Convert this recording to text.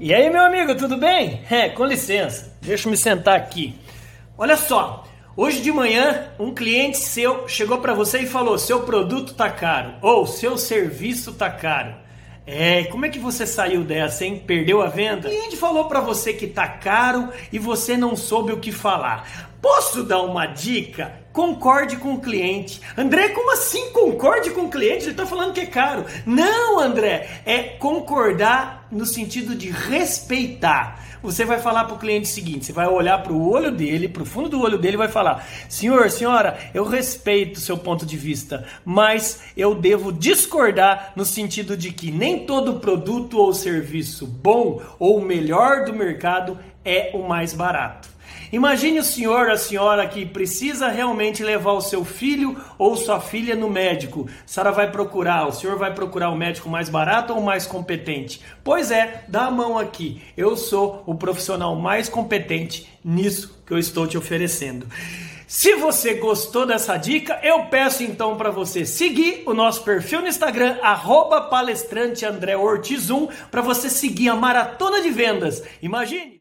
E aí, meu amigo, tudo bem? É, com licença, deixa eu me sentar aqui. Olha só, hoje de manhã um cliente seu chegou para você e falou: seu produto tá caro ou seu serviço tá caro. É, como é que você saiu dessa, hein? Perdeu a venda? O cliente falou para você que tá caro e você não soube o que falar. Posso dar uma dica? Concorde com o cliente. André, como assim concorde com o cliente? Ele está falando que é caro. Não, André, é concordar no sentido de respeitar. Você vai falar para o cliente o seguinte: você vai olhar para o olho dele, para o fundo do olho dele e vai falar: Senhor, senhora, eu respeito o seu ponto de vista, mas eu devo discordar no sentido de que nem todo produto ou serviço bom ou melhor do mercado é o mais barato. Imagine o senhor, a senhora que precisa realmente levar o seu filho ou sua filha no médico. A senhora vai procurar, o senhor vai procurar o médico mais barato ou mais competente? Pois é, dá a mão aqui. Eu sou o profissional mais competente nisso que eu estou te oferecendo. Se você gostou dessa dica, eu peço então para você seguir o nosso perfil no Instagram, arroba palestrante André Ortiz 1, para você seguir a maratona de vendas. Imagine!